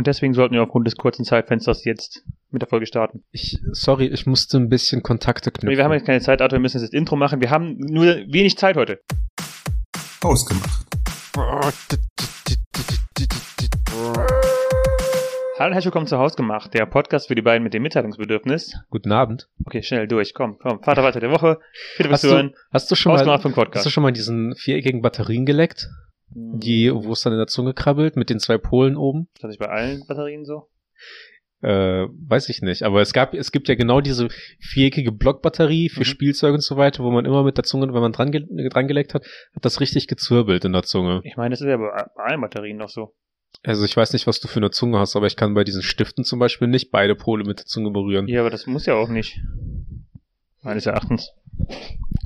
Und deswegen sollten wir aufgrund des kurzen Zeitfensters jetzt mit der Folge starten. Ich, sorry, ich musste ein bisschen Kontakte knüpfen. Nee, wir haben jetzt keine Zeit, Arthur, wir müssen jetzt das Intro machen. Wir haben nur wenig Zeit heute. Ausgemacht. Hallo und herzlich willkommen zu Hausgemacht, der Podcast für die beiden mit dem Mitteilungsbedürfnis. Guten Abend. Okay, schnell durch, komm, komm. Vater weiter der Woche. Bitte Hast bist du hast du schon mal, vom hast du Podcast. schon mal diesen viereckigen Batterien geleckt? Die, wo es dann in der Zunge krabbelt, mit den zwei Polen oben? Ist das nicht bei allen Batterien so? Äh, weiß ich nicht. Aber es gab, es gibt ja genau diese viereckige Blockbatterie für Mhm. Spielzeug und so weiter, wo man immer mit der Zunge, wenn man dran, ge dran geleckt hat, hat das richtig gezwirbelt in der Zunge. Ich meine, das ist ja bei bei allen Batterien noch so. Also ich weiß nicht, was du für eine Zunge hast, aber ich kann bei diesen Stiften zum Beispiel nicht beide Pole mit der Zunge berühren. Ja, aber das muss ja auch nicht. Meines Erachtens.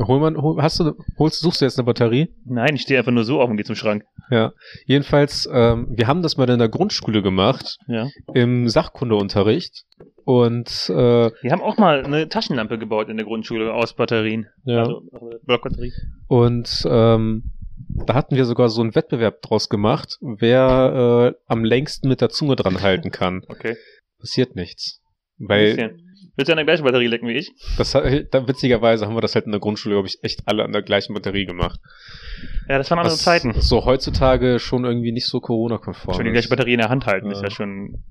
Hol man, hol, hast du, holst, suchst du jetzt eine Batterie? Nein, ich stehe einfach nur so auf und gehe zum Schrank. Ja. Jedenfalls, ähm, wir haben das mal in der Grundschule gemacht, Ja. im Sachkundeunterricht. Und äh, Wir haben auch mal eine Taschenlampe gebaut in der Grundschule aus Batterien. ja. Also, also Blockbatterie. Und ähm, da hatten wir sogar so einen Wettbewerb draus gemacht, wer äh, am längsten mit der Zunge dran halten kann. Okay. Passiert nichts. Weil. Willst du an der gleichen Batterie lecken wie ich? das da witzigerweise haben wir das halt in der Grundschule, glaube ich, echt alle an der gleichen Batterie gemacht. Ja, das waren andere Was Zeiten. so heutzutage schon irgendwie nicht so Corona-konform Schon die gleiche Batterie in der Hand halten, ist Ja. ja schon ein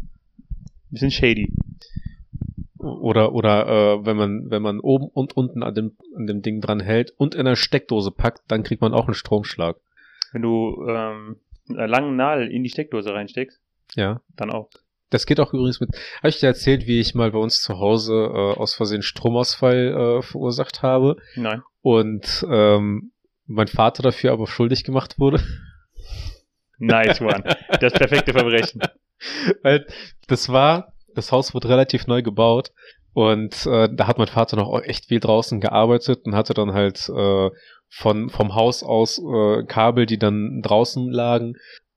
bisschen shady. Oder oder äh, wenn man wenn man oben und unten an dem an dem Ding dran hält und in einer Steckdose packt, dann kriegt man auch einen Stromschlag. Wenn du ähm, mit einer langen Nadel in die Steckdose reinsteckst, Ja. dann auch. Das geht auch übrigens mit. Habe ich dir erzählt, wie ich mal bei uns zu Hause äh, aus Versehen Stromausfall äh, verursacht habe Nein. und ähm, mein Vater dafür aber schuldig gemacht wurde? Nice one. Das perfekte Verbrechen. Weil das war, das Haus wurde relativ neu gebaut und äh, da hat mein Vater noch echt viel draußen gearbeitet und hatte dann halt äh, von vom Haus aus äh, Kabel, die dann draußen lagen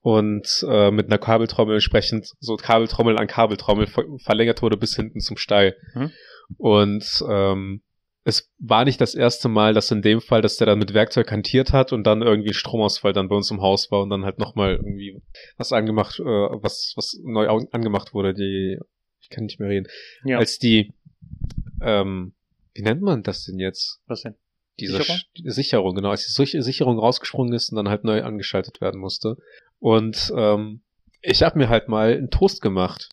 und äh, mit einer Kabeltrommel entsprechend so Kabeltrommel an Kabeltrommel ver verlängert wurde bis hinten zum Stall. Mhm. Und ähm, es war nicht das erste Mal, dass in dem Fall, dass der dann mit Werkzeug hantiert hat und dann irgendwie Stromausfall dann bei uns im Haus war und dann halt nochmal irgendwie was angemacht, äh, was, was neu angemacht wurde, die, ich kann nicht mehr reden. Ja. Als die, ähm, wie nennt man das denn jetzt? Was denn? Diese Sicherung? Sicherung, genau, als die Sich- Sicherung rausgesprungen ist und dann halt neu angeschaltet werden musste. Und ähm, ich habe mir halt mal einen Toast gemacht.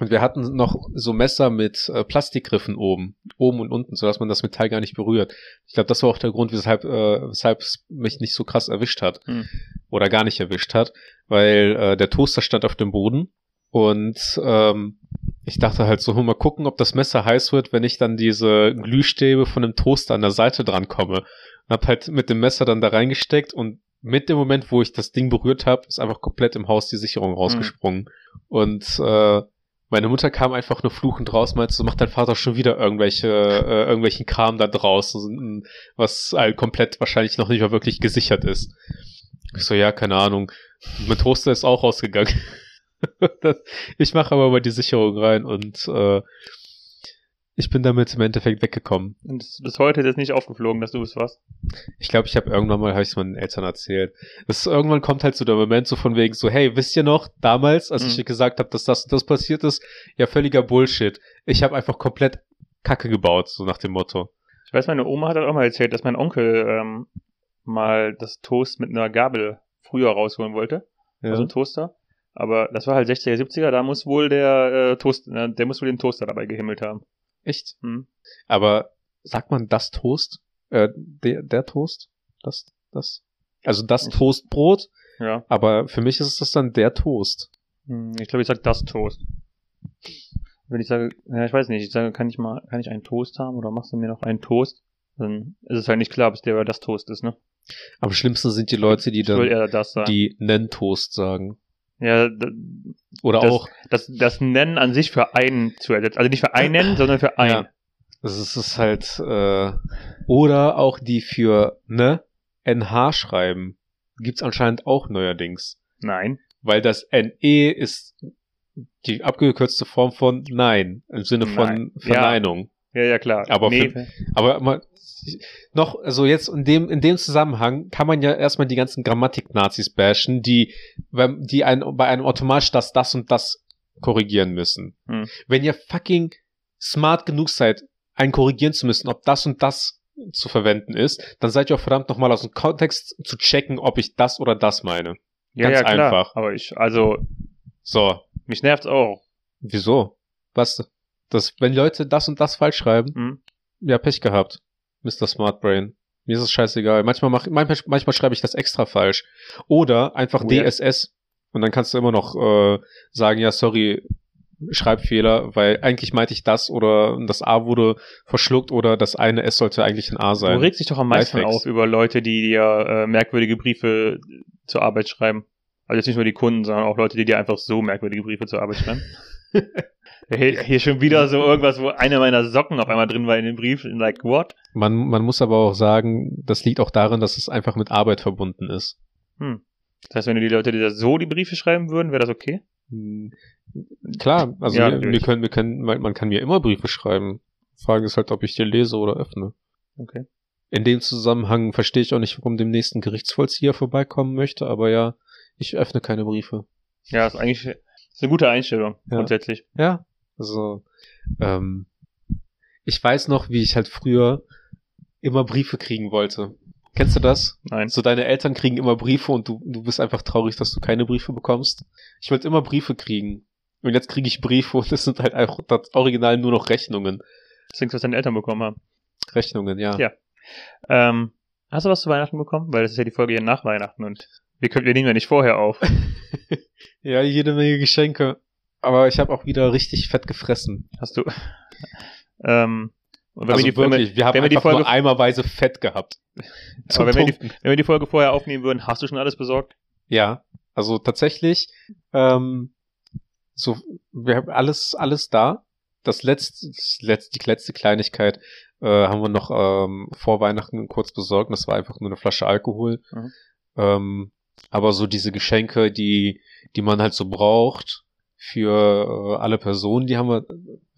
Und wir hatten noch so Messer mit äh, Plastikgriffen oben, oben und unten, sodass man das Metall gar nicht berührt. Ich glaube, das war auch der Grund, weshalb, äh, weshalb es mich nicht so krass erwischt hat. Hm. Oder gar nicht erwischt hat, weil äh, der Toaster stand auf dem Boden und ähm, ich dachte halt so, mal gucken, ob das Messer heiß wird, wenn ich dann diese Glühstäbe von dem Toaster an der Seite dran komme. Und hab halt mit dem Messer dann da reingesteckt und mit dem Moment, wo ich das Ding berührt habe, ist einfach komplett im Haus die Sicherung rausgesprungen. Und äh, meine Mutter kam einfach nur fluchend raus, meinte, so macht dein Vater schon wieder irgendwelche, äh, irgendwelchen Kram da draußen, was halt komplett wahrscheinlich noch nicht mal wirklich gesichert ist. Ich so, ja, keine Ahnung. Mein Toaster ist auch rausgegangen. Ich mache aber mal die Sicherung rein und äh, ich bin damit im Endeffekt weggekommen. Und es bis heute ist jetzt nicht aufgeflogen, dass du es warst. Ich glaube, ich habe irgendwann mal, habe ich meinen Eltern erzählt. Das irgendwann kommt halt so der Moment so von wegen so, hey, wisst ihr noch, damals, als Mhm. ich gesagt habe, dass das und das passiert ist, ja völliger Bullshit. Ich habe einfach komplett Kacke gebaut, so nach dem Motto. Ich weiß, meine Oma hat auch mal erzählt, dass mein Onkel ähm, mal das Toast mit einer Gabel früher rausholen wollte. Ja. Also ein Toaster. Aber das war halt 60er, 70er, da muss wohl der äh, Toast, äh, der muss wohl den Toaster dabei gehimmelt haben. Echt? Hm. Aber sagt man das Toast? Äh, der, der Toast? Das, das? Also das Toastbrot, Ja. aber für mich ist es das dann der Toast. Hm, Ich glaube, ich sag das Toast. Wenn ich sage, ja, ich weiß nicht, ich sage, kann ich mal, kann ich einen Toast haben oder machst du mir noch einen Toast? Dann ist es halt nicht klar, ob es der oder das Toast ist, ne? Am schlimmsten sind die Leute, die dann die Nenn-Toast sagen. Ja, Oder Das- auch, das, das Nennen an sich für einen zu ersetzen. Also nicht für einen, sondern für einen. Ja. das ist, halt, äh, oder auch die für ne, NH schreiben. Gibt's anscheinend auch neuerdings. Nein. Weil das NE ist die abgekürzte Form von Nein, im Sinne von Nein. Ja. Verneinung. Ja, ja, klar. Aber nee, für- Aber noch, also jetzt in dem, in dem Zusammenhang kann man ja erstmal die ganzen Grammatik-Nazis bashen, die, die ein, bei einem automatisch das, das und das korrigieren müssen. Hm. Wenn ihr fucking smart genug seid, einen korrigieren zu müssen, ob das und das zu verwenden ist, dann seid ihr auch verdammt nochmal aus dem Kontext zu checken, ob ich das oder das meine. Ja, Ganz ja, klar. einfach. Aber ich, also, So, mich nervt's auch. wieso? Was? Das, wenn Leute das und das falsch schreiben, Hm? ja, Pech gehabt. Mr. Smart Brain. Mir ist es scheißegal. Manchmal, mach, manchmal, manchmal schreibe ich das extra falsch. Oder einfach Oh. DSS. Und dann kannst du immer noch äh, sagen, ja, sorry, Schreibfehler, weil eigentlich meinte ich das oder das A wurde verschluckt oder das eine S sollte eigentlich ein A Du sein. regst dich doch am meisten Lifehacks. auf über Leute, die dir äh, merkwürdige Briefe zur Arbeit schreiben. Also jetzt nicht nur die Kunden, sondern auch Leute, die dir einfach so merkwürdige Briefe zur Arbeit schreiben. hier, hier schon wieder so irgendwas, wo eine meiner Socken auf einmal drin war in dem Brief. Like, what? Man, man muss aber auch sagen, das liegt auch darin, dass es einfach mit Arbeit verbunden ist. Hm. Das heißt, wenn du die Leute dir so die Briefe schreiben würden, wäre das okay? Hm, Klar, also Ja, wir, wir können, wir können, man, man kann mir immer Briefe schreiben. Frage ist halt, ob ich die lese oder öffne. Okay. In dem Zusammenhang verstehe ich auch nicht, warum dem nächsten Gerichtsvollzieher vorbeikommen möchte, aber ja, ich öffne keine Briefe. Ja, ist eigentlich ist eine gute Einstellung, Ja. grundsätzlich. Ja, also ähm, ich weiß noch, wie ich halt früher immer Briefe kriegen wollte. Kennst du das? Nein. So deine Eltern kriegen immer Briefe und du, du bist einfach traurig, dass du keine Briefe bekommst. Ich wollte immer Briefe kriegen. Und jetzt kriege ich Briefe und es sind halt einfach das Original nur noch Rechnungen. Das Ding, was deine Eltern bekommen haben. Rechnungen, ja. Ja. Ähm, hast du was zu Weihnachten bekommen? Weil das ist ja die Folge hier nach Weihnachten und wir, können, wir nehmen ja nicht vorher auf. Ja, jede Menge Geschenke. Aber ich habe auch wieder richtig fett gefressen. Hast du. ähm, und wenn also wir die, wenn wir, wirklich, wir haben wenn wir die Folge- nur eimerweise Fett gehabt. Aber wenn wir, die, wenn wir die Folge vorher aufnehmen würden, hast du schon alles besorgt? Ja, also tatsächlich, ähm, so, wir haben alles, alles da. Das letzte, das letzte, die letzte Kleinigkeit äh, haben wir noch ähm, vor Weihnachten kurz besorgt. Das war einfach nur eine Flasche Alkohol. Mhm. Ähm, aber so diese Geschenke, die, die man halt so braucht für äh, alle Personen, die haben wir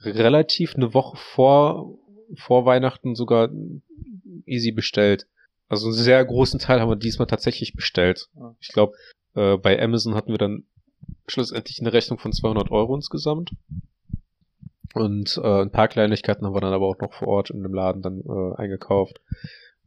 relativ eine Woche vor, vor Weihnachten sogar easy bestellt. Also einen sehr großen Teil haben wir diesmal tatsächlich bestellt. Ich glaube, äh, bei Amazon hatten wir dann schlussendlich eine Rechnung von 200 Euro insgesamt. Und äh, ein paar Kleinigkeiten haben wir dann aber auch noch vor Ort in dem Laden dann äh, eingekauft.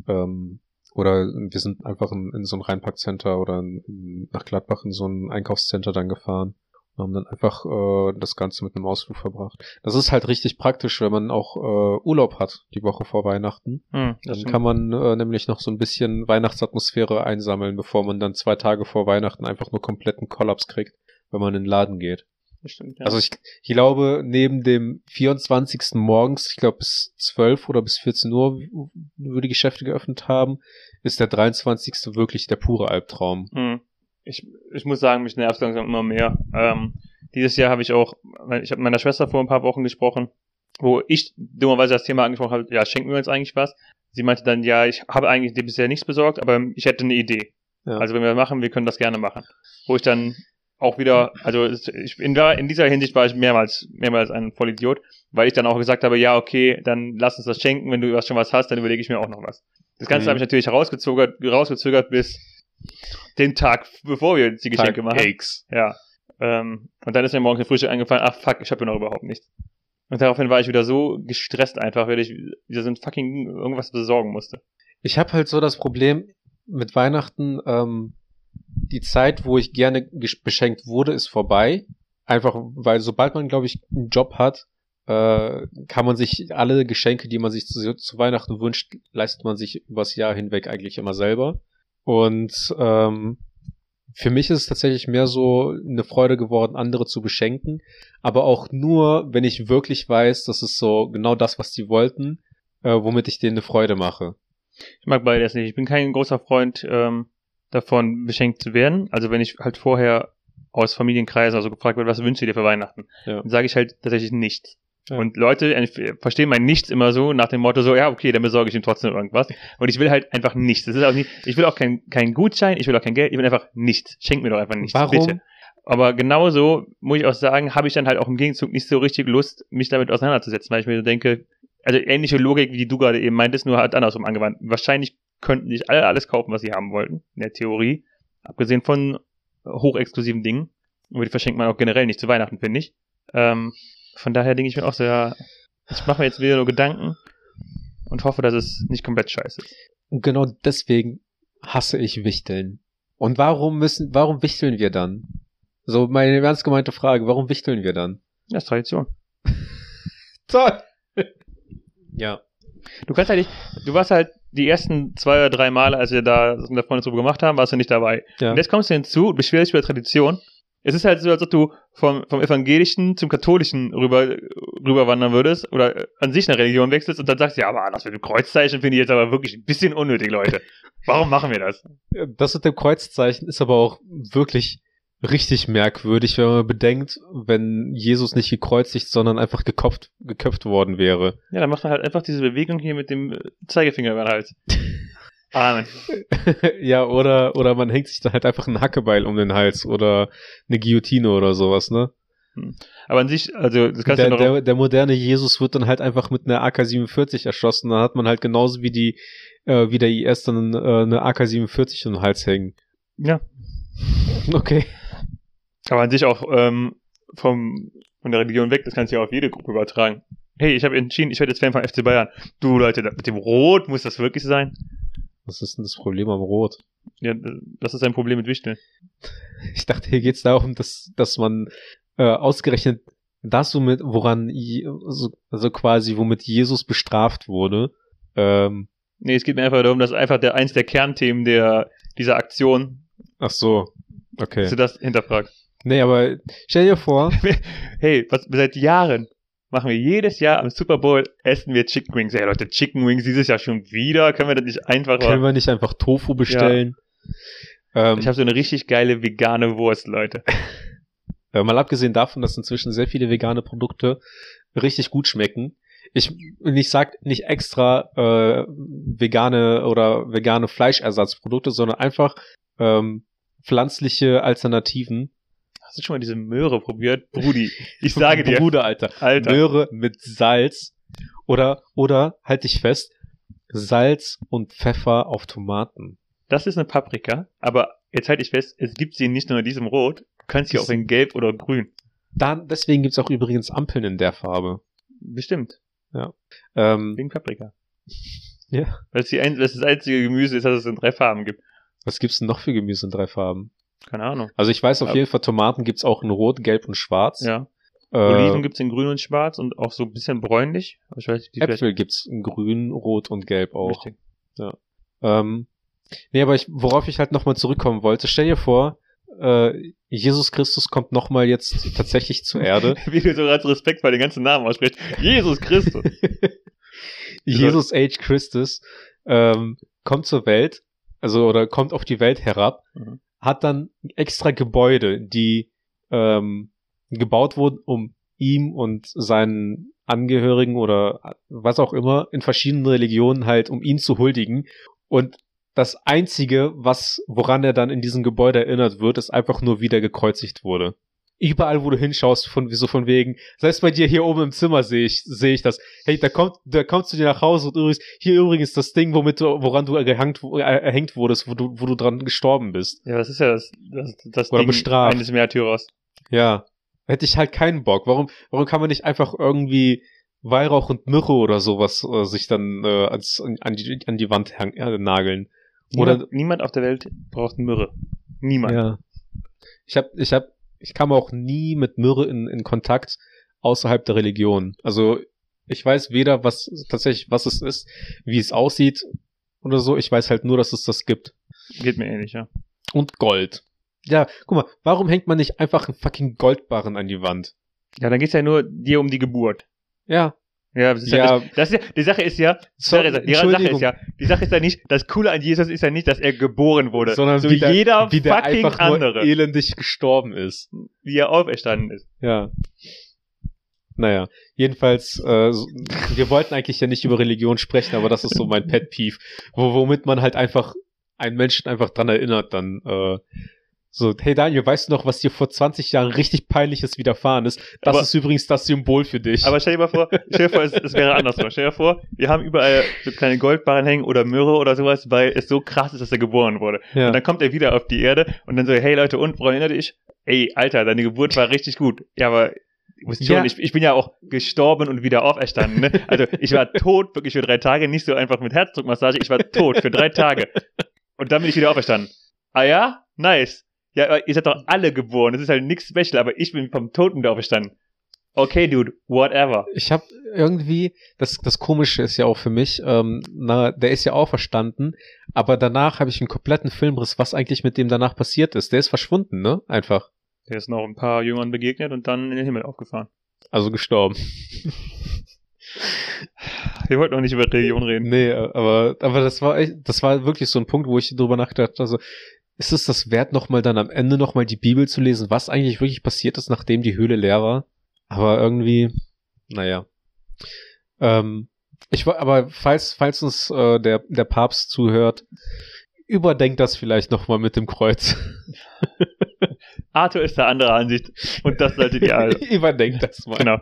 Ähm, oder wir sind einfach in, in so ein Rheinparkcenter oder in, nach Gladbach in so ein Einkaufscenter dann gefahren und haben dann einfach äh, das Ganze mit einem Ausflug verbracht. Das ist halt richtig praktisch, wenn man auch äh, Urlaub hat, die Woche vor Weihnachten. Hm, das Dann kann man äh, nämlich noch so ein bisschen Weihnachtsatmosphäre einsammeln, bevor man dann zwei Tage vor Weihnachten einfach nur kompletten Kollaps kriegt, wenn man in den Laden geht. Stimmt ja. Also ich, ich glaube, neben dem 24. morgens, ich glaube bis 12 oder bis 14 Uhr, wo die Geschäfte geöffnet haben, ist der 23. wirklich der pure Albtraum. Hm. Ich, ich muss sagen, mich nervt langsam immer mehr. Ähm, dieses Jahr habe ich auch, ich habe mit meiner Schwester vor ein paar Wochen gesprochen, wo ich dummerweise das Thema angesprochen habe, ja, schenken wir uns eigentlich was? Sie meinte dann, ja, ich habe eigentlich dir bisher nichts besorgt, aber ich hätte eine Idee. Ja. Also wenn wir machen, wir können das gerne machen. Wo ich dann auch wieder, also ich, in, der, in dieser Hinsicht war ich mehrmals, mehrmals ein Vollidiot, weil ich dann auch gesagt habe, ja, okay, dann lass uns das schenken, wenn du was schon was hast, dann überlege ich mir auch noch was. Das Ganze Mhm. habe ich natürlich herausgezögert, rausgezögert bis den Tag, bevor wir die Geschenke Tag machen. X. Ja. Ähm, und dann ist mir morgens im Frühstück eingefallen, ach fuck, ich habe ja noch überhaupt nichts. Und daraufhin war ich wieder so gestresst einfach, weil ich wieder so ein fucking irgendwas besorgen musste. Ich habe halt so das Problem mit Weihnachten, ähm, die Zeit, wo ich gerne beschenkt wurde, ist vorbei. Einfach, weil sobald man, glaube ich, einen Job hat, äh, kann man sich alle Geschenke, die man sich zu, zu Weihnachten wünscht, leistet man sich übers Jahr hinweg eigentlich immer selber. Und ähm, für mich ist es tatsächlich mehr so eine Freude geworden, andere zu beschenken, aber auch nur, wenn ich wirklich weiß, das ist so genau das, was die wollten, äh, womit ich denen eine Freude mache. Ich mag beides nicht. Ich bin kein großer Freund ähm, davon, beschenkt zu werden. Also wenn ich halt vorher aus Familienkreisen also gefragt wird, was wünschst du dir für Weihnachten? Ja. Dann sage ich halt tatsächlich nichts. Ja. Und Leute verstehen mein Nichts immer so nach dem Motto so, ja, okay, dann besorge ich ihm trotzdem irgendwas. Und ich will halt einfach nichts. Das ist auch nicht, ich will auch kein, kein Gutschein, ich will auch kein Geld, ich will einfach nichts. Schenk mir doch einfach nichts, Warum? bitte. Aber genauso muss ich auch sagen, habe ich dann halt auch im Gegenzug nicht so richtig Lust, mich damit auseinanderzusetzen, weil ich mir so denke, also ähnliche Logik, wie du gerade eben meintest, nur halt andersrum angewandt. Wahrscheinlich könnten sich alle alles kaufen, was sie haben wollten, in der Theorie. Abgesehen von hochexklusiven Dingen. Aber die verschenkt man auch generell nicht zu Weihnachten, finde ich. Ähm, von daher denke ich mir auch so, ja, ich mache mir jetzt wieder nur Gedanken und hoffe, dass es nicht komplett scheiße ist. Und genau deswegen hasse ich Wichteln. Und warum müssen, warum wichteln wir dann? So meine ernst gemeinte Frage, warum wichteln wir dann? Das ist Tradition. Toll! ja. Du kannst halt nicht, du warst halt die ersten zwei oder drei Male, als wir da mit der Freundin drüber gemacht haben, warst du nicht dabei. ja. Und jetzt kommst du hinzu und beschwerst dich über Tradition. Es ist halt so, als ob du vom, vom Evangelischen zum Katholischen rüber, rüberwandern würdest oder an sich eine Religion wechselst und dann sagst, ja, aber das mit dem Kreuzzeichen finde ich jetzt aber wirklich ein bisschen unnötig, Leute. Warum machen wir das? Das mit dem Kreuzzeichen ist aber auch wirklich richtig merkwürdig, wenn man bedenkt, wenn Jesus nicht gekreuzigt, sondern einfach gekopft, geköpft worden wäre. Ja, dann macht man halt einfach diese Bewegung hier mit dem Zeigefinger über den Hals. Amen. ja, oder, oder man hängt sich dann halt einfach einen Hackebeil um den Hals oder eine Guillotine oder sowas, ne? Aber an sich, also, das kannst Der, du ja noch. der, der moderne Jesus wird dann halt einfach mit einer AK-47 erschossen. Dann hat man halt genauso wie die, äh, wie der IS dann äh, eine AK-47 um den Hals hängen. ja. Okay. Aber an sich auch ähm, vom, von der Religion weg, das kannst du ja auf jede Gruppe übertragen. Hey, ich habe entschieden, ich werde jetzt Fan von FC Bayern. Du Leute, da- mit dem Rot muss das wirklich sein? Was ist denn das Problem am Rot? Ja, das ist ein Problem mit Wichteln. Ich dachte, hier geht's darum, dass, dass man äh, ausgerechnet das, womit, woran, Je- so, also quasi, womit Jesus bestraft wurde, ähm, Nee, es geht mir einfach darum, dass einfach der eins der Kernthemen der dieser Aktion, ach so, okay. dass du das hinterfragst. Nee, aber stell dir vor, Hey, was seit Jahren machen wir jedes Jahr am Super Bowl essen wir Chicken Wings. Hey Leute, Chicken Wings dieses Jahr schon wieder. Können wir das nicht einfach können wir nicht einfach Tofu bestellen? Ähm, Ich habe so eine richtig geile vegane Wurst, Leute. Äh, mal abgesehen davon, dass inzwischen sehr viele vegane Produkte richtig gut schmecken. Ich, ich sag nicht extra äh, vegane oder vegane Fleischersatzprodukte, sondern einfach ähm, pflanzliche Alternativen. Hast du schon mal diese Möhre probiert? Brudi, ich sage dir. Bruder, Alter. Alter. Möhre mit Salz oder oder halt dich fest, Salz und Pfeffer auf Tomaten. Das ist eine Paprika, aber jetzt halte ich fest, es gibt sie nicht nur in diesem Rot, du kannst sie auch in Gelb oder Grün. Dann, deswegen gibt's auch übrigens Ampeln in der Farbe. Bestimmt, Ähm, wegen Paprika. ja. Weil es das, einzige Gemüse ist, das es in drei Farben gibt. Was gibt's denn noch für Gemüse in drei Farben? Keine Ahnung. Also ich weiß auf Aber- jeden Fall, Tomaten gibt's auch in Rot, Gelb und Schwarz. Ja. Äh, Oliven gibt's in Grün und Schwarz und auch so ein bisschen bräunlich. Ich weiß die Äpfel gibt's in Grün, Rot und Gelb auch. Richtig. Ähm, nee, aber ich, worauf ich halt nochmal zurückkommen wollte, stell dir vor, äh, Jesus Christus kommt nochmal jetzt tatsächlich zur Erde. Wie du so ganz Respekt bei den ganzen Namen aussprichst. Jesus Christus. Jesus H. Christus ähm, kommt zur Welt, also oder kommt auf die Welt herab, Mhm. Hat dann extra Gebäude, die ähm, gebaut wurden, um ihm und seinen Angehörigen oder was auch immer in verschiedenen Religionen halt, um ihn zu huldigen. Und das einzige, was, woran er dann in diesem Gebäude erinnert wird, ist einfach nur, wie der gekreuzigt wurde. Überall, wo du hinschaust, von, so von wegen, selbst bei dir hier oben im Zimmer sehe ich, sehe ich das. Hey, da kommt, da kommst du dir nach Hause und übrigens, hier übrigens das Ding, womit du, woran du gehängt, äh, erhängt wurdest, wo du, wo du dran gestorben bist. Ja, das ist ja das, das, das Oder Ding bestraft. eines Märtyrers. Ja. Hätte ich halt keinen Bock. Warum, warum kann man nicht einfach irgendwie Weihrauch und Myrrhe oder sowas äh, sich dann äh, als, an, die, an die Wand hang, äh, nageln? Oder, Niemand, niemand auf der Welt braucht Myrrhe. Niemand. ja. Ich hab, ich hab, ich kam auch nie mit Myrrhe in, in Kontakt außerhalb der Religion. Also, ich weiß weder, was tatsächlich, was es ist, wie es aussieht oder so. Ich weiß halt nur, dass es das gibt. Geht mir ähnlich, ja. Und Gold. Ja, guck mal, warum hängt man nicht einfach einen fucking Goldbarren an die Wand? Ja, dann geht's ja nur dir um die Geburt. Ja. Ja, das ist Ja. ja, das ist ja die Sache ist ja, So, die, Sache ist ja, die Sache ist ja nicht, das Coole an Jesus ist ja nicht, dass er geboren wurde, sondern so wie der, jeder wie der fucking einfach nur andere, elendig gestorben ist. wie er auferstanden ist. Ja. Naja, jedenfalls, äh, wir wollten eigentlich ja nicht über Religion sprechen, aber das ist so mein Pet Peeve, wo, womit man halt einfach einen Menschen einfach dran erinnert, dann äh, so, hey Daniel, weißt du noch, was dir vor 20 Jahren richtig peinliches widerfahren ist? Das Aber- ist übrigens das Symbol für dich. Aber stell dir mal vor, stell dir vor, es, es wäre andersrum. Stell dir vor, wir haben überall so kleine Goldbarren hängen oder Myrrhe oder sowas, weil es so krass ist, dass er geboren wurde. ja. Und dann kommt er wieder auf die Erde und dann so, hey Leute, und, woran erinnert dich? Ey, Alter, deine Geburt war richtig gut. Ja, aber Ja. ich, ich bin ja auch gestorben und wieder auferstanden. Ne? Also ich war tot wirklich für drei Tage, nicht so einfach mit Herzdruckmassage, ich war tot für drei Tage. Und dann bin ich wieder auferstanden. Ah ja? Nice. Ja, aber ihr seid doch alle geboren, das ist halt nichts special, aber ich bin vom Toten wieder auferstanden. Okay, dude, whatever. Ich habe irgendwie, das, das Komische ist ja auch für mich, ähm, na, der ist ja auch verstanden, aber danach habe ich einen kompletten Filmriss, was eigentlich mit dem danach passiert ist. Der ist verschwunden, ne? Einfach. Der ist noch ein paar Jüngern begegnet und dann in den Himmel aufgefahren. Also gestorben. Wir wollten noch nicht über Religion reden. Nee, aber, aber das war echt, das war wirklich so ein Punkt, wo ich drüber nachgedacht also ist es das wert, nochmal dann am Ende nochmal die Bibel zu lesen, was eigentlich wirklich passiert ist, nachdem die Höhle leer war? Aber irgendwie, naja. Ähm, ich war, aber falls, falls uns äh, der, der Papst zuhört, überdenkt das vielleicht nochmal mit dem Kreuz. Arthur ist der andere Ansicht und das solltet ihr alle. überdenkt das mal. genau.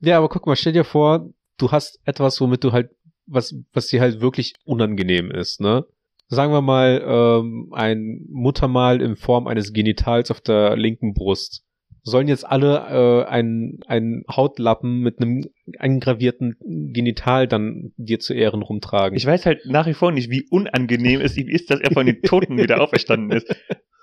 Ja, aber guck mal, stell dir vor, du hast etwas, womit du halt, was, was dir halt wirklich unangenehm ist, ne? Sagen wir mal, ähm, ein Muttermal in Form eines Genitals auf der linken Brust. Sollen jetzt alle äh, einen, einen Hautlappen mit einem eingravierten Genital dann dir zu Ehren rumtragen? Ich weiß halt nach wie vor nicht, wie unangenehm es ihm ist, dass er von den Toten wieder auferstanden ist.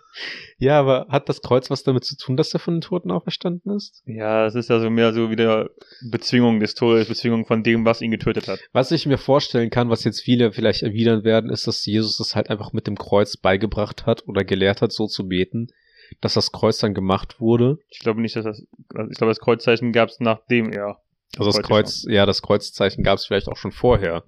ja, aber hat das Kreuz was damit zu tun, dass er von den Toten auferstanden ist? Ja, es ist also mehr so wieder Bezwingung des Todes, Bezwingung von dem, was ihn getötet hat. Was ich mir vorstellen kann, was jetzt viele vielleicht erwidern werden, ist, dass Jesus das halt einfach mit dem Kreuz beigebracht hat oder gelehrt hat, so zu beten, dass das Kreuz dann gemacht wurde. Ich glaube nicht, dass das, also ich glaube, das Kreuzzeichen gab es nachdem er. Also das Kreuz Kreuz, ja, das Kreuzzeichen gab es vielleicht auch schon vorher.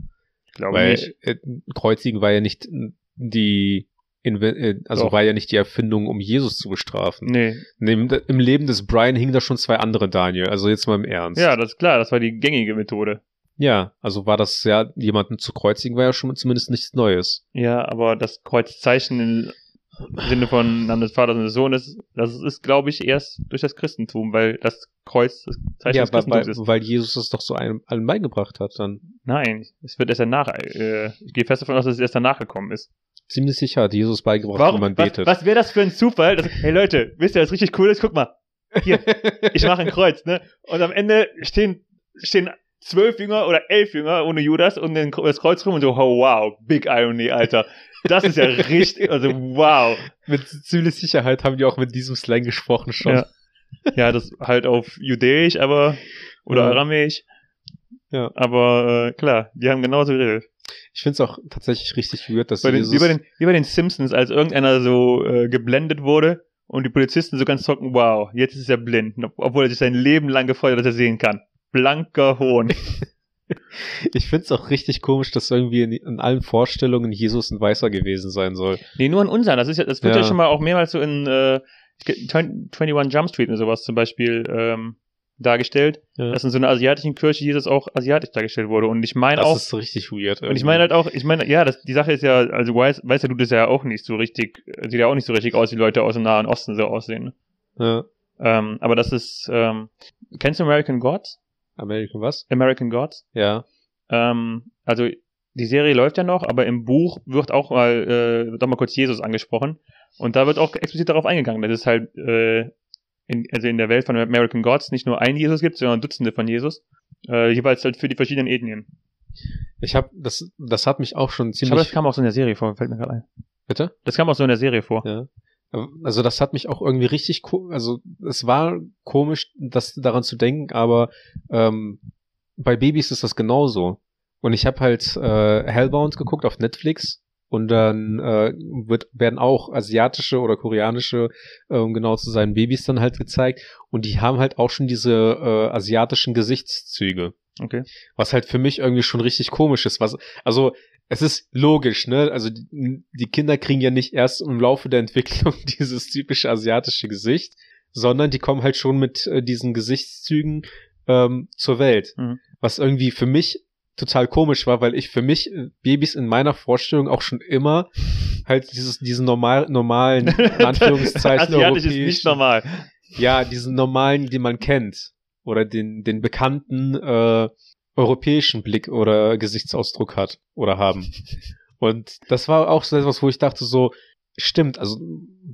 Ich glaube weil nicht. äh, Kreuzigen war ja nicht die, Inve äh, also Doch. war ja nicht die Erfindung, um Jesus zu bestrafen. Nee. Neben, Im Leben des Brian hingen da schon zwei andere Daniel, also jetzt mal im Ernst. Ja, das ist klar, das war die gängige Methode. Ja, also war das ja, jemanden zu kreuzigen war ja schon zumindest nichts Neues. Ja, aber das Kreuzzeichen im Sinne von Namen des Vaters und des Sohnes, das ist, glaube ich, erst durch das Christentum, weil das Kreuz das Zeichen ja, des Christentums weil, ist. weil Jesus es doch so einem allen beigebracht hat dann. Nein, es wird erst danach, äh, ich gehe fest davon aus, dass es erst danach gekommen ist. Ziemlich sicher hat Jesus beigebracht, wie Warum, man was, betet. was wäre das für ein Zufall? Dass, hey Leute, wisst ihr, was richtig cool ist? Guck mal, hier, ich mache ein Kreuz, ne? Und am Ende stehen, stehen zwölf Jünger oder elf Jünger ohne Judas und den, das Kreuz rum und so, oh wow, Big Irony, Alter. Das ist ja richtig, also wow. mit ziemlich Sicherheit haben die auch mit diesem Slang gesprochen schon. Ja. Ja, das halt auf Judäisch, aber, oder Ja. Aramäisch. Ja. Aber äh, klar, die haben genauso geredet. Ich finde es auch tatsächlich richtig weird, dass Bei den, Jesus... wie, bei den, wie bei den Simpsons, als irgendeiner so äh, geblendet wurde und die Polizisten so ganz trocken, wow, jetzt ist er blind, ob- obwohl er sich sein Leben lang gefreut hat, dass er sehen kann. Blanker Hohn. ich finde es auch richtig komisch, dass irgendwie in, in allen Vorstellungen Jesus ein Weißer gewesen sein soll. nee, nur in unseren. Das, ist ja, das wird ja. Ja. schon mal auch mehrmals so in äh, 21 Jump Street und sowas zum Beispiel ähm, dargestellt, Ja. dass in so einer asiatischen Kirche Jesus auch asiatisch dargestellt wurde. Und ich meine Das auch, ist richtig weird. Und ich meine halt auch, ich meine, ja, das, die Sache ist ja, also weiß, weiß ja du das ja auch nicht so richtig, sieht ja auch nicht so richtig aus, wie Leute aus dem Nahen Osten so aussehen. ja. Ähm, aber das ist, ähm, kennst du American Gods? American was? American Gods? Ja. Ähm, also die Serie läuft ja noch, aber im Buch wird auch mal, äh, wird auch mal kurz Jesus angesprochen. Und da wird auch explizit darauf eingegangen, dass es halt, äh, in, also in der Welt von American Gods nicht nur einen Jesus gibt, sondern Dutzende von Jesus. Äh, jeweils halt für die verschiedenen Ethnien. Ich habe das, das hat mich auch schon Ich glaube, das ziemlich. kam auch so in der Serie vor, fällt mir gerade ein. Bitte? Das kam auch so in der Serie vor. Ja. Also das hat mich auch irgendwie richtig, also es war komisch, das daran zu denken, aber ähm, bei Babys ist das genauso. Und ich habe halt äh, Hellbound geguckt auf Netflix und dann äh, wird, werden auch asiatische oder koreanische, äh, um genau zu sein, Babys dann halt gezeigt und die haben halt auch schon diese äh, asiatischen Gesichtszüge. Okay. Was halt für mich irgendwie schon richtig komisch ist. Was, also, es ist logisch, ne? Also, die, die Kinder kriegen ja nicht erst im Laufe der Entwicklung dieses typische asiatische Gesicht, sondern die kommen halt schon mit äh, diesen Gesichtszügen ähm, zur Welt. Mhm. Was irgendwie für mich total komisch war, weil ich für mich äh, Babys in meiner Vorstellung auch schon immer halt dieses, diesen normal, normalen, in Anführungszeichen, Asiatisch ist nicht normal. ja, diesen normalen, den man kennt. Oder den, den bekannten äh, europäischen Blick oder Gesichtsausdruck hat oder haben. Und das war auch so etwas, wo ich dachte so, Stimmt, also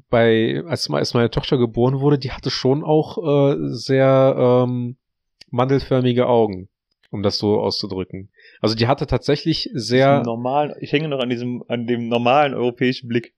bei, als, als meine Tochter geboren wurde, die hatte schon auch äh, sehr ähm, mandelförmige Augen, um das so auszudrücken. Also die hatte tatsächlich sehr. Normal, ich hänge noch an diesem, an dem normalen europäischen Blick.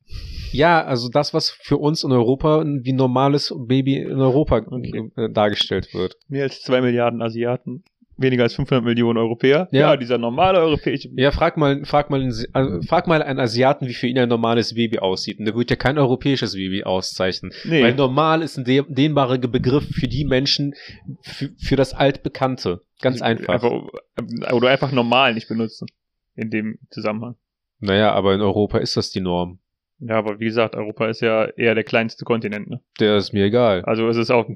Ja, also das, was für uns in Europa wie normales Baby in Europa Okay. äh, dargestellt wird. Mehr als zwei Milliarden Asiaten, weniger als 500 Millionen Europäer. Ja. dieser normale europäische. Ja, frag mal, frag mal, also frag mal einen Asiaten, wie für ihn ein normales Baby aussieht. Und der wird ja kein europäises Baby auszeichnen. Nee. Weil normal ist ein de dehnbarer Begriff für die Menschen, für, für das Altbekannte. Ganz einfach. Einfach, oder einfach normal nicht benutzen. In dem Zusammenhang. Naja, aber in Europa ist das die Norm. Ja, aber wie gesagt, Europa ist ja eher der kleinste Kontinent, ne? Der ist mir egal. Also es ist auch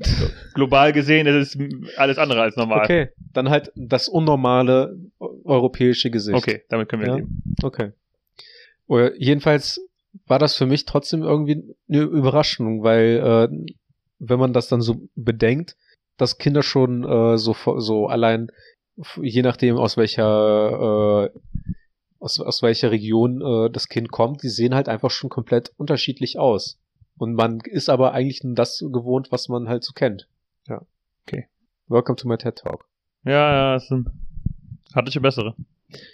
global gesehen, es ist alles andere als normal. Okay, dann halt das unnormale europäische Gesicht. Okay, damit können wir Ja. leben. Okay. Oder jedenfalls war das für mich trotzdem irgendwie eine Überraschung, weil äh, wenn man das dann so bedenkt, dass Kinder schon äh, so so allein je nachdem aus welcher äh, aus, aus welcher Region äh, das Kind kommt, die sehen halt einfach schon komplett unterschiedlich aus. Und man ist aber eigentlich nur das gewohnt, was man halt so kennt. Ja. Okay. Welcome to my TED Talk. Ja, ja, sind, hatte ich bessere.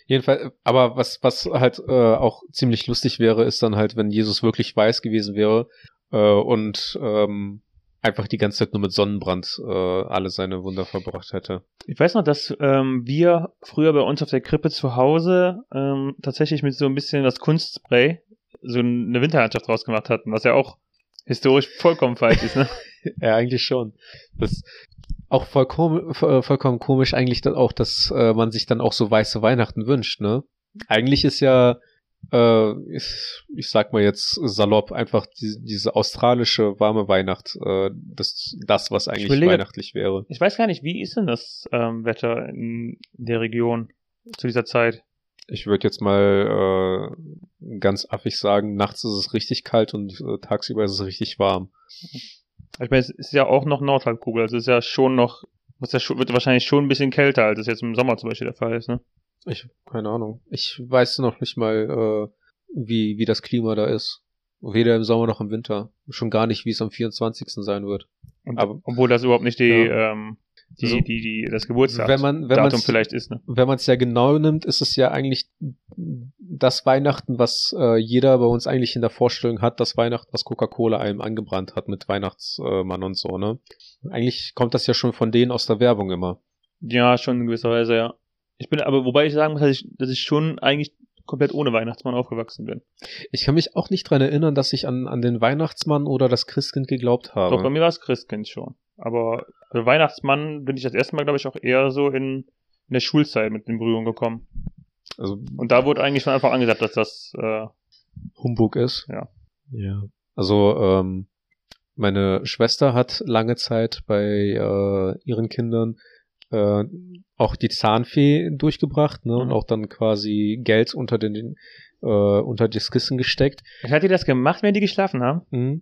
Jedenfalls, aber was, was halt äh, auch ziemlich lustig wäre, ist dann halt, wenn Jesus wirklich weiß gewesen wäre äh, und ähm, einfach die ganze Zeit nur mit Sonnenbrand äh, alle seine Wunder verbracht hätte. Ich weiß noch, dass ähm, wir früher bei uns auf der Krippe zu Hause ähm, tatsächlich mit so ein bisschen das Kunstspray so eine Winterlandschaft draus gemacht hatten, was ja auch historisch vollkommen falsch ist, ne? Ja, eigentlich schon. Das auch vollkommen, voll- vollkommen komisch eigentlich dann auch, dass äh, man sich dann auch so weiße Weihnachten wünscht, ne? Eigentlich ist ja, äh, ich, ich sag mal jetzt salopp, einfach die, diese australische warme Weihnacht, äh, das, das, was eigentlich überlege- weihnachtlich wäre. Ich weiß gar nicht, wie ist denn das ähm, Wetter in der Region zu dieser Zeit? Ich würde jetzt mal äh, ganz affig sagen, nachts ist es richtig kalt und äh, tagsüber ist es richtig warm. Ich meine, es ist ja auch noch Nordhalbkugel, also es ist ja schon noch, muss ja schon, wird wahrscheinlich schon ein bisschen kälter, als es jetzt im Sommer zum Beispiel der Fall ist, ne? Ich keine Ahnung. Ich weiß noch nicht mal, äh, wie, wie das Klima da ist. Weder im Sommer noch im Winter. Schon gar nicht, wie es am 24. sein wird. Und, Aber- obwohl das überhaupt nicht die, Ja. ähm, die, Also, die, die, das Geburtsdatum Wenn man, wenn Datum vielleicht ist, ne? wenn man es ja genau nimmt, ist es ja eigentlich das Weihnachten, was äh, jeder bei uns eigentlich in der Vorstellung hat, das Weihnachten, was Coca-Cola einem angebrannt hat mit Weihnachtsmann und so, ne? Eigentlich kommt das ja schon von denen aus der Werbung immer. Ja, schon in gewisser Weise, ja. Ich bin aber, wobei ich sagen muss, dass ich, dass ich schon eigentlich komplett ohne Weihnachtsmann aufgewachsen bin. Ich kann mich auch nicht dran erinnern, dass ich an, an den Weihnachtsmann oder das Christkind geglaubt habe. Doch, bei mir war es Christkind schon. Aber also Weihnachtsmann bin ich das erste Mal, glaube ich, auch eher so in, in der Schulzeit mit in Berührung gekommen. also Und da wurde eigentlich von Anfang an gesagt, dass das, äh, Humbug ist. Ja. Ja. Also, ähm, meine Schwester hat lange Zeit bei äh, ihren Kindern äh, auch die Zahnfee durchgebracht, ne? Und Mhm. auch dann quasi Geld unter den äh, unter das Kissen gesteckt. hat die das gemacht, wenn die geschlafen haben? Mhm.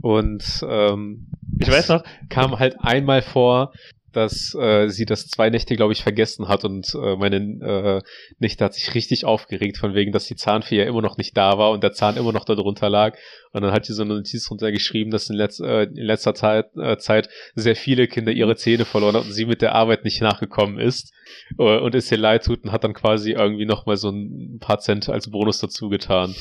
Und ähm, Ich weiß noch, kam halt einmal vor, dass äh, sie das zwei Nächte, glaube ich, vergessen hat und äh, meine äh, Nichte hat sich richtig aufgeregt, von wegen, dass die Zahnfee ja immer noch nicht da war und der Zahn immer noch da drunter lag. Und dann hat sie so eine Notiz runtergeschrieben, dass in, letz äh, in letzter Zeit, äh, Zeit sehr viele Kinder ihre Zähne verloren haben und sie mit der Arbeit nicht nachgekommen ist äh, und es ihr leid tut und hat dann quasi irgendwie nochmal so ein paar Cent als Bonus dazu getan.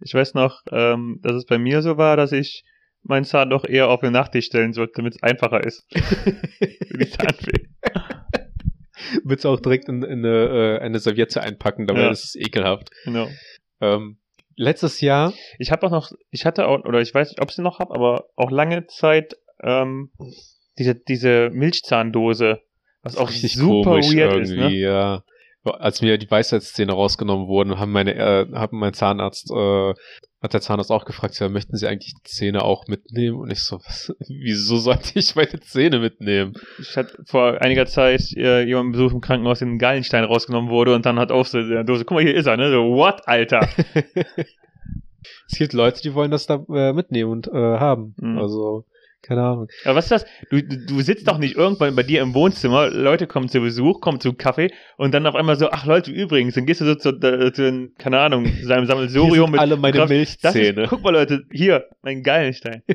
ich weiß noch, ähm, dass es bei mir so war, dass ich meinen Zahn doch eher auf den Nachttisch stellen sollte, damit es einfacher ist. Die Zahnfee. Willst du auch direkt in, in eine, äh, eine Serviette einpacken, dabei Ja. ist es ekelhaft. Genau. Ähm, letztes Jahr Ich habe auch noch, ich hatte auch, oder ich weiß nicht, ob ich sie noch habe, aber auch lange Zeit ähm, diese, diese Milchzahndose, was auch richtig super komisch weird irgendwie, ist, ne? ja. Als mir die Weisheitszähne rausgenommen wurden, haben meine, äh, haben mein Zahnarzt, äh, hat der Zahnarzt auch gefragt, ja, möchten Sie eigentlich die Zähne auch mitnehmen? Und ich so, was, wieso sollte ich meine Zähne mitnehmen? Ich hatte vor einiger Zeit äh, jemanden besucht im Krankenhaus, den ein Gallenstein rausgenommen wurde und dann hat auf so der Dose, guck mal, hier ist er, ne? So, what, Alter? es gibt Leute, die wollen das da äh, mitnehmen und äh, haben. Mhm. Also Keine Ahnung. Aber was ist das? Du, du sitzt doch nicht irgendwann bei dir im Wohnzimmer, Leute kommen zu Besuch, kommen zum Kaffee und dann auf einmal so, ach Leute, übrigens, dann gehst du so zu, äh, zu keine Ahnung, seinem Sammelsurium mit alle meine Kraft- Milchzähne. ist, guck mal Leute, hier, mein Gallenstein.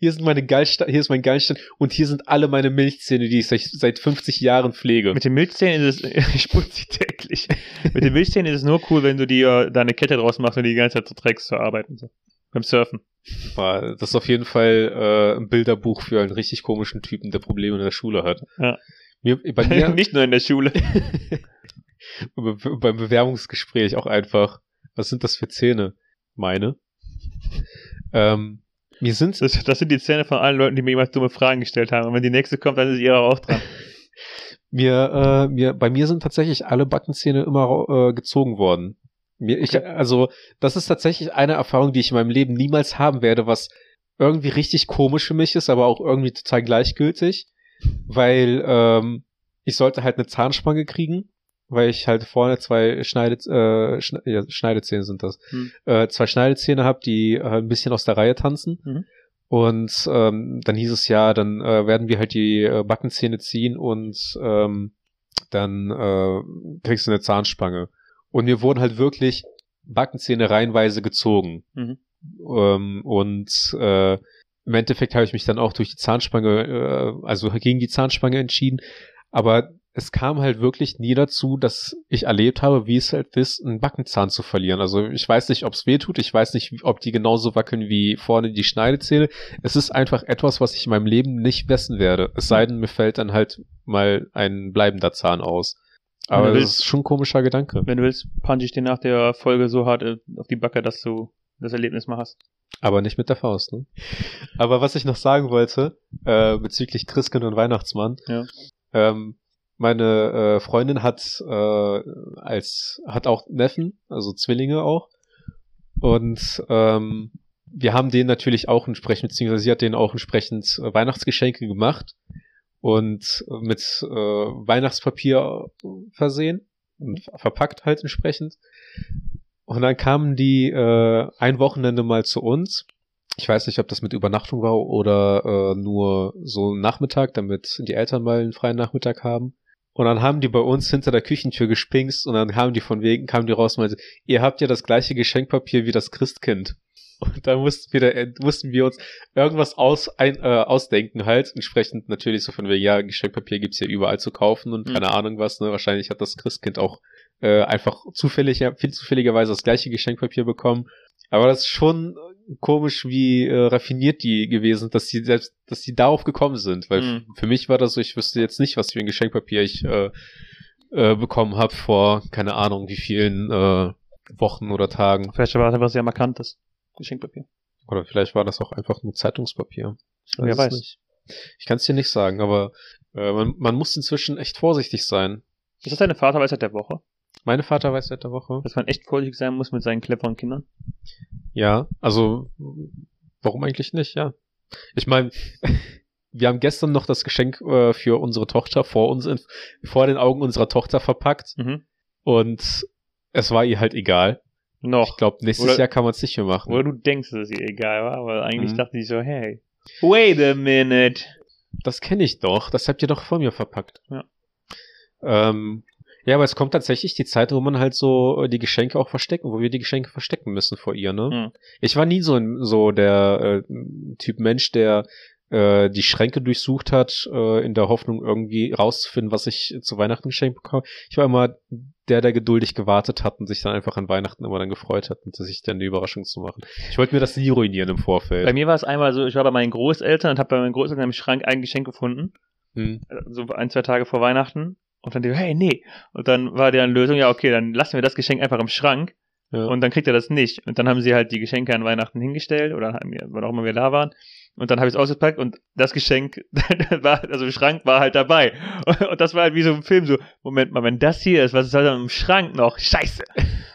Hier sind meine Geilstein, hier ist mein Geilstein und hier sind alle meine Milchzähne, die ich seit, seit 50 Jahren pflege. Mit den Milchzähnen ist es, ich putze sie täglich. Mit den Milchzähnen ist es nur cool, wenn du dir da eine Kette draus machst und die die ganze Zeit so trägst zur Arbeit und so. Beim Surfen. War- Das ist auf jeden Fall äh, ein Bilderbuch für einen richtig komischen Typen, der Probleme in der Schule hat. Ja. Mir, bei mir nicht nur in der Schule. be beim Bewerbungsgespräch auch einfach, was sind das für Zähne? Meine. Ähm, mir sind Das, das sind die Zähne von allen Leuten, die mir jemals dumme Fragen gestellt haben. Und wenn die nächste kommt, dann ist ihre auch dran. mir, äh, mir, bei mir sind tatsächlich alle Backenzähne immer äh, gezogen worden. Mir, ich, Okay. also, das ist tatsächlich eine Erfahrung, die ich in meinem Leben niemals haben werde, was irgendwie richtig komisch für mich ist, aber auch irgendwie total gleichgültig, weil ähm, ich sollte halt eine Zahnspange kriegen, weil ich halt vorne zwei Schneide, äh, Schne ja, Schneidezähne sind das, Hm. äh, zwei Schneidezähne habe, die äh, ein bisschen aus der Reihe tanzen. Mhm. Und ähm, dann hieß es ja, dann äh, werden wir halt die äh, Backenzähne ziehen und ähm, dann äh, kriegst du eine Zahnspange. Und mir wurden halt wirklich Backenzähne reihenweise gezogen. Mhm. Ähm, und äh, im Endeffekt habe ich mich dann auch durch die Zahnspange, äh, also gegen die Zahnspange entschieden. Aber es kam halt wirklich nie dazu, dass ich erlebt habe, wie es halt ist, einen Backenzahn zu verlieren. Also ich weiß nicht, ob es weh tut, ich weiß nicht, ob die genauso wackeln wie vorne die Schneidezähne. Es ist einfach etwas, was ich in meinem Leben nicht messen werde. Es sei denn, mir fällt dann halt mal ein bleibender Zahn aus. Aber das willst- ist schon ein komischer Gedanke. Wenn du willst, punch ich dir nach der Folge so hart äh, auf die Backe, dass du das Erlebnis mal hast. Aber nicht mit der Faust, ne? Aber was ich noch sagen wollte, äh, bezüglich Christkind und Weihnachtsmann, Ja. ähm, meine äh, Freundin hat äh, als hat auch Neffen, also Zwillinge auch. Und ähm, wir haben denen natürlich auch entsprechend, beziehungsweise sie hat denen auch entsprechend äh, Weihnachtsgeschenke gemacht und mit äh, Weihnachtspapier versehen und verpackt halt entsprechend. Und dann kamen die äh, ein Wochenende mal zu uns. Ich weiß nicht, ob das mit Übernachtung war oder äh, nur so Nachmittag, damit die Eltern mal einen freien Nachmittag haben. Und dann haben die bei uns hinter der Küchentür gespinkst und dann haben die von wegen, kamen die raus und meinte, ihr habt ja das gleiche Geschenkpapier wie das Christkind. Und da mussten wir, da, äh, mussten wir uns irgendwas aus, ein, äh, ausdenken halt. Entsprechend natürlich so von wegen, ja, Geschenkpapier gibt's ja überall zu kaufen und Mhm. keine Ahnung was, ne. Wahrscheinlich hat das Christkind auch äh, einfach zufällig, ja, viel zufälligerweise das gleiche Geschenkpapier bekommen. Aber das ist schon komisch, wie äh, raffiniert die gewesen sind, dass die selbst, dass die darauf gekommen sind. Weil Mhm. für mich war das so, ich wüsste jetzt nicht, was für ein Geschenkpapier ich äh, äh, bekommen habe vor, keine Ahnung, wie vielen äh, Wochen oder Tagen. Vielleicht war das was sehr markantes. Geschenkpapier. Oder vielleicht war das auch einfach nur Zeitungspapier. Ich Wer es weiß. Nicht. Ich kann es dir nicht sagen, aber äh, man, man muss inzwischen echt vorsichtig sein. Ist das deine Vaterweisheit der Woche? Meine Vaterweisheit der Woche. Dass man echt vorsichtig sein muss mit seinen cleveren Kindern? Ja, also warum eigentlich nicht, ja. Ich meine, wir haben gestern noch das Geschenk äh, für unsere Tochter vor uns in, vor den Augen unserer Tochter verpackt Mhm. und es war ihr halt egal. Noch. Ich glaube, nächstes Oder- Jahr kann man es nicht mehr machen. Oder du denkst, dass es ihr egal war, aber eigentlich Mhm. dachte ich so, hey, wait a minute. Das kenne ich doch. Das habt ihr doch vor mir verpackt. Ja. Ähm, ja, aber es kommt tatsächlich die Zeit, wo man halt so äh, die Geschenke auch verstecken, wo wir die Geschenke verstecken müssen vor ihr, ne? Mhm. Ich war nie so ein, so der äh, Typ Mensch, der äh, die Schränke durchsucht hat, äh, in der Hoffnung irgendwie rauszufinden, was ich zu Weihnachten geschenkt bekomme. Ich war immer der, der geduldig gewartet hat und sich dann einfach an Weihnachten immer dann gefreut hat und sich dann die Überraschung zu machen. Ich wollte mir das nie ruinieren im Vorfeld. Bei mir war es einmal so, ich war bei meinen Großeltern und habe bei meinen Großeltern im Schrank ein Geschenk gefunden. Hm. so ein, zwei Tage vor Weihnachten. Und dann die, hey, nee. Und dann war deren Lösung, ja, okay, dann lassen wir das Geschenk einfach im Schrank Ja. und dann kriegt er das nicht. Und dann haben sie halt die Geschenke an Weihnachten hingestellt oder haben wir, wann auch immer wir da waren. Und dann habe ich es ausgepackt und das Geschenk, war, also im Schrank war halt dabei. Und, das war halt wie so ein Film, so, Moment mal, wenn das hier ist, was ist halt dann im Schrank noch? Scheiße.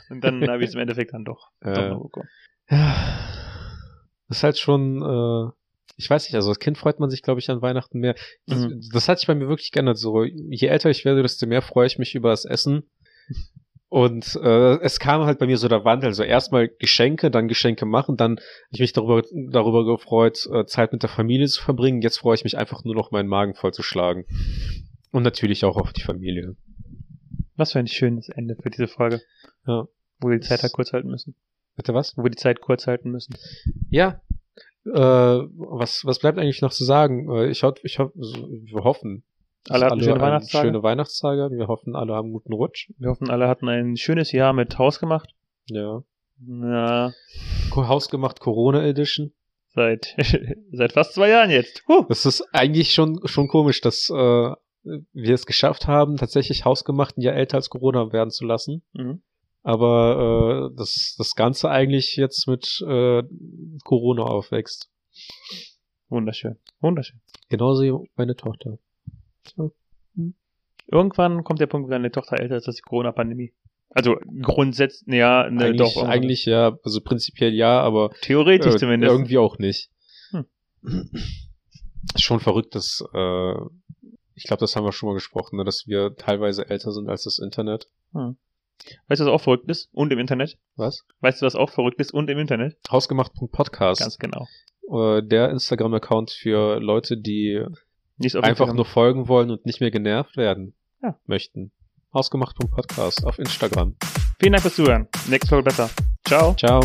Und dann habe ich es im Endeffekt dann doch, doch Äh, noch bekommen. Ja. Das ist halt schon, äh, ich weiß nicht, also als Kind freut man sich, glaube ich, an Weihnachten mehr. Das, Mhm. das hat sich bei mir wirklich geändert. So, je älter ich werde, desto mehr freue ich mich über das Essen. Und äh, es kam halt bei mir so der Wandel. Also erstmal Geschenke, dann Geschenke machen, dann ich mich darüber, darüber gefreut, äh, Zeit mit der Familie zu verbringen. Jetzt freue ich mich einfach nur noch, meinen Magen vollzuschlagen. Und natürlich auch auf die Familie. Was für ein schönes Ende für diese Folge. Ja. Wo wir die Zeit halt kurz halten müssen. Bitte was? Wo wir die Zeit kurz halten müssen. Ja. Äh, was, was bleibt eigentlich noch zu sagen? Äh, Ich, ho ich ho wir hoffen. Alle hatten schöne Weihnachtstage. Schöne Weihnachtstage. Wir hoffen, alle haben guten Rutsch. Wir hoffen, alle hatten ein schönes Jahr mit Haus gemacht. Ja. Ja, Hausgemacht Corona Edition. seit, seit fast zwei Jahren jetzt. Huh. Das ist eigentlich schon, schon komisch, dass äh, wir es geschafft haben, tatsächlich hausgemacht ein Jahr älter als Corona werden zu lassen. Mhm. Aber äh, das, das Ganze eigentlich jetzt mit äh, Corona aufwächst. Wunderschön. Wunderschön. Genauso wie meine Tochter. Irgendwann kommt der Punkt, wo deine Tochter älter ist als die Corona-Pandemie. Also grundsätzlich, ja, ne, eigentlich, doch. eigentlich ja, also prinzipiell ja, aber Theoretisch äh, zumindest. irgendwie auch nicht. Hm. Ist schon verrückt, dass äh, ich glaube, das haben wir schon mal gesprochen, ne, dass wir teilweise älter sind als das Internet. Hm. Weißt du, was auch verrückt ist? Und im Internet? Was? Weißt du, was auch verrückt ist? Und im Internet? Hausgemacht.podcast. Ganz genau. äh, der Instagram-Account für Leute, die Nicht einfach nur folgen wollen und nicht mehr genervt werden Ja. möchten. Ausgemacht.podcast auf Instagram. Vielen Dank fürs Zuhören. Nächste Folge besser. Ciao. Ciao.